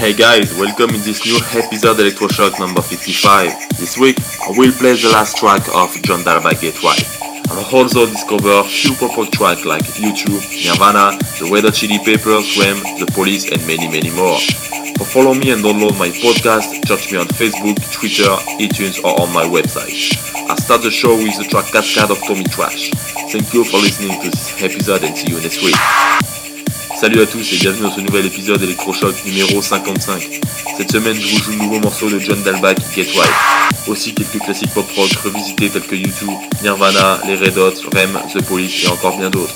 Hey guys, welcome in this new episode Electrochoc number 55. This week, I will play the last track of John Darby Right. I also discover few pop tracks like U2, Nirvana, The Hot Chili Peppers, Wham, The Police, and many, many more. So follow me and download my podcast, search me on Facebook, Twitter, iTunes, or on my website. I start the show with the track Cascade of Tommy Trash. Thank you for listening to this episode and see you next week. Salut à tous et bienvenue dans ce nouvel épisode Electrochoc numéro 55. Cette semaine, je vous joue le nouveau morceau de John Dalbach, Get Wild. Aussi quelques classiques pop rock revisités tels que YouTube, Nirvana, les Red Hot, Rem, The Police et encore bien d'autres.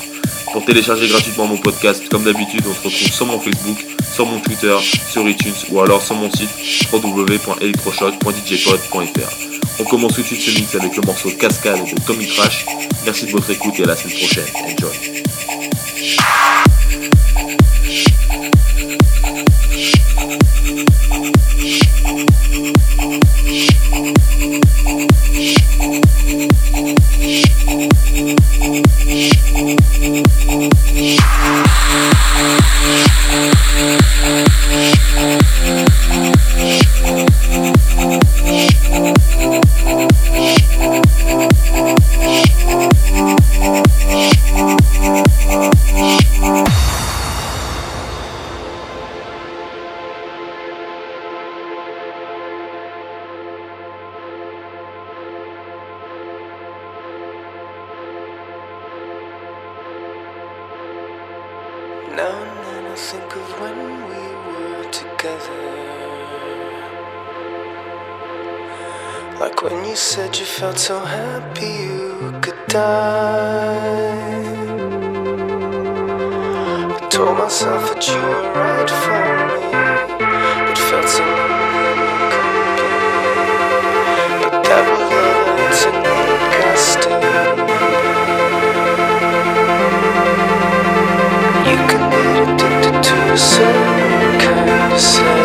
Pour télécharger gratuitement mon podcast, comme d'habitude, on se retrouve sur mon Facebook, sur mon Twitter, sur iTunes ou alors sur mon site www.electrochoc.djpod.fr. On commence tout de suite ce mix avec le morceau Cascade de Tommy Trash. Merci de votre écoute et à la semaine prochaine. Enjoy. Oh, so happy you could die. I told myself that you were right for me, but felt so lonely. But that was love, it's an disgusting. You can get addicted to a certain kind of sadness,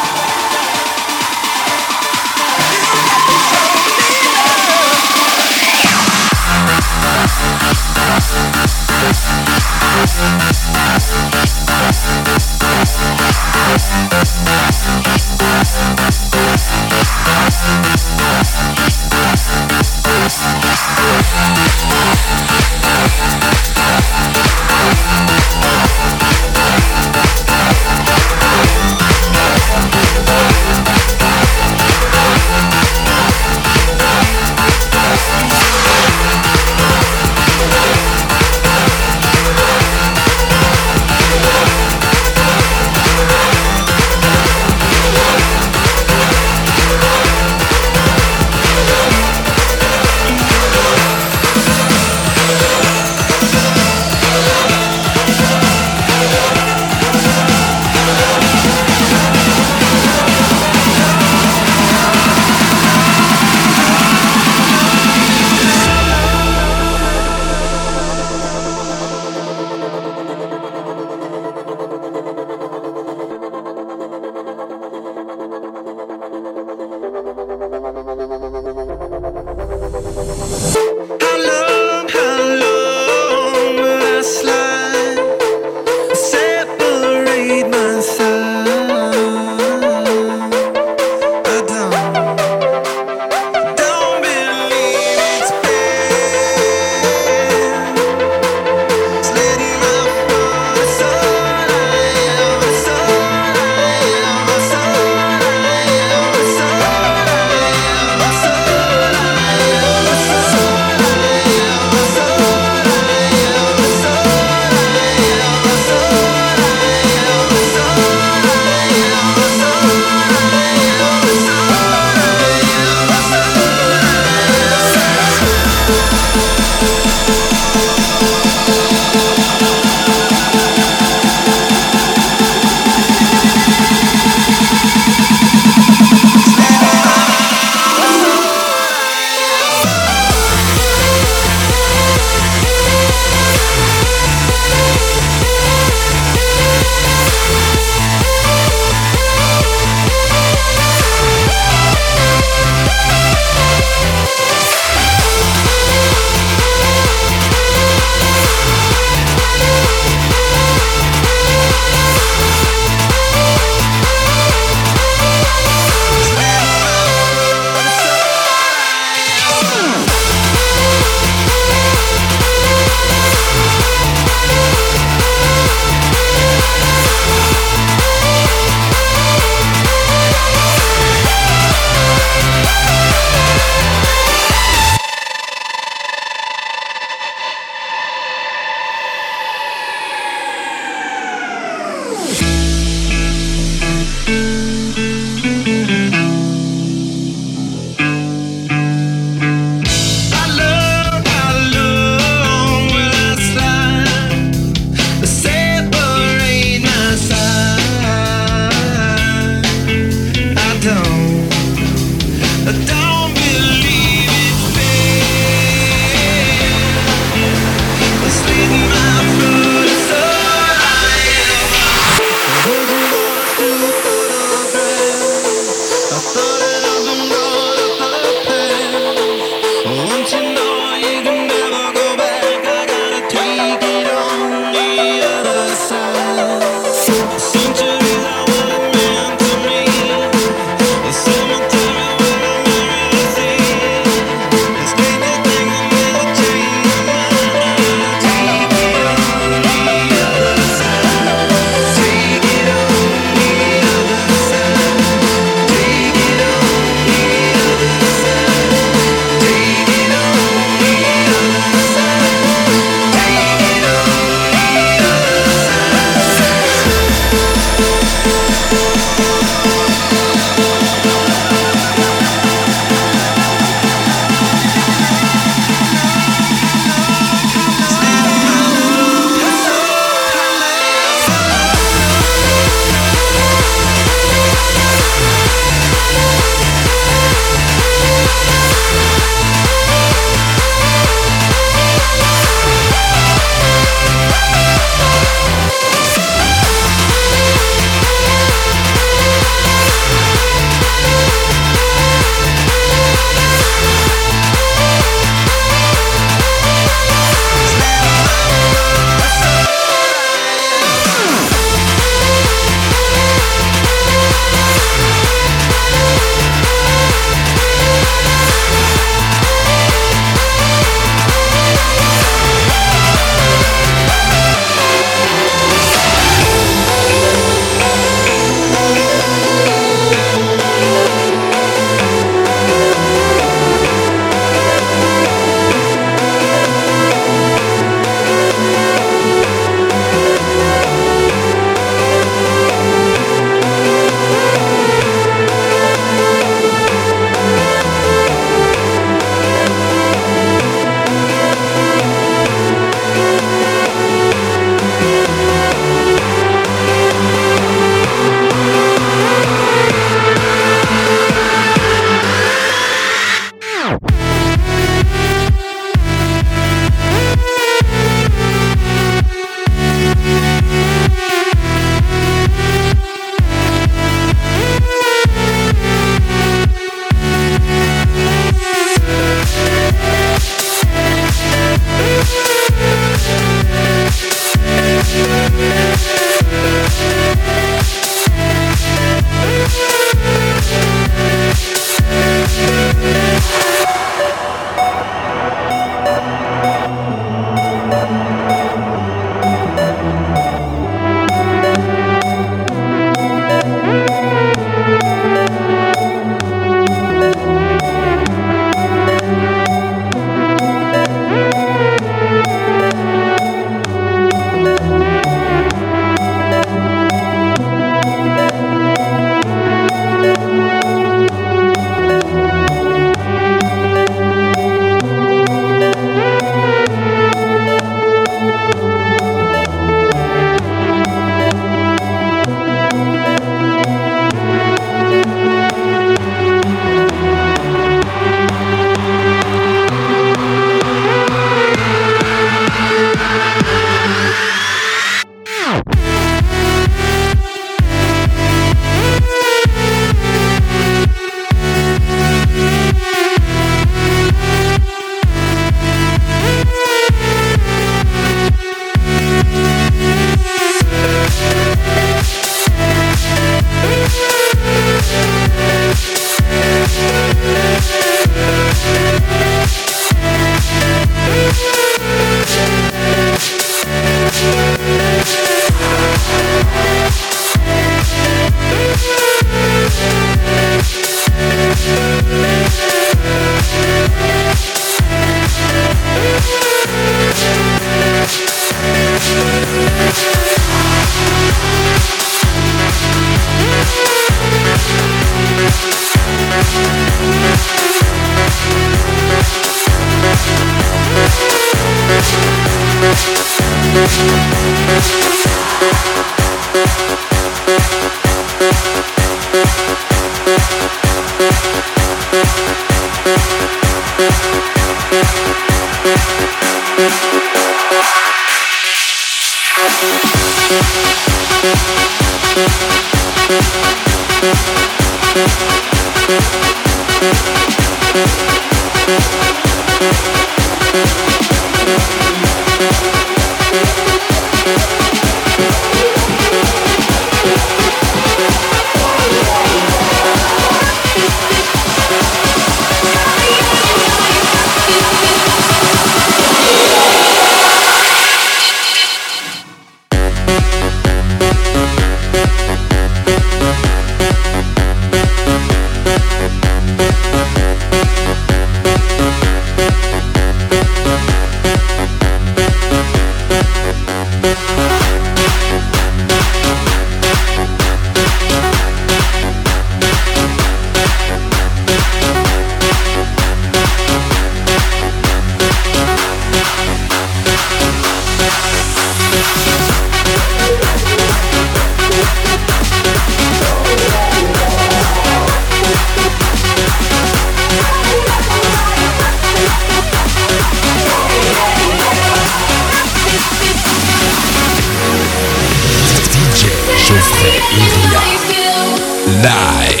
live.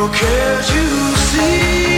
Oh, can't you see?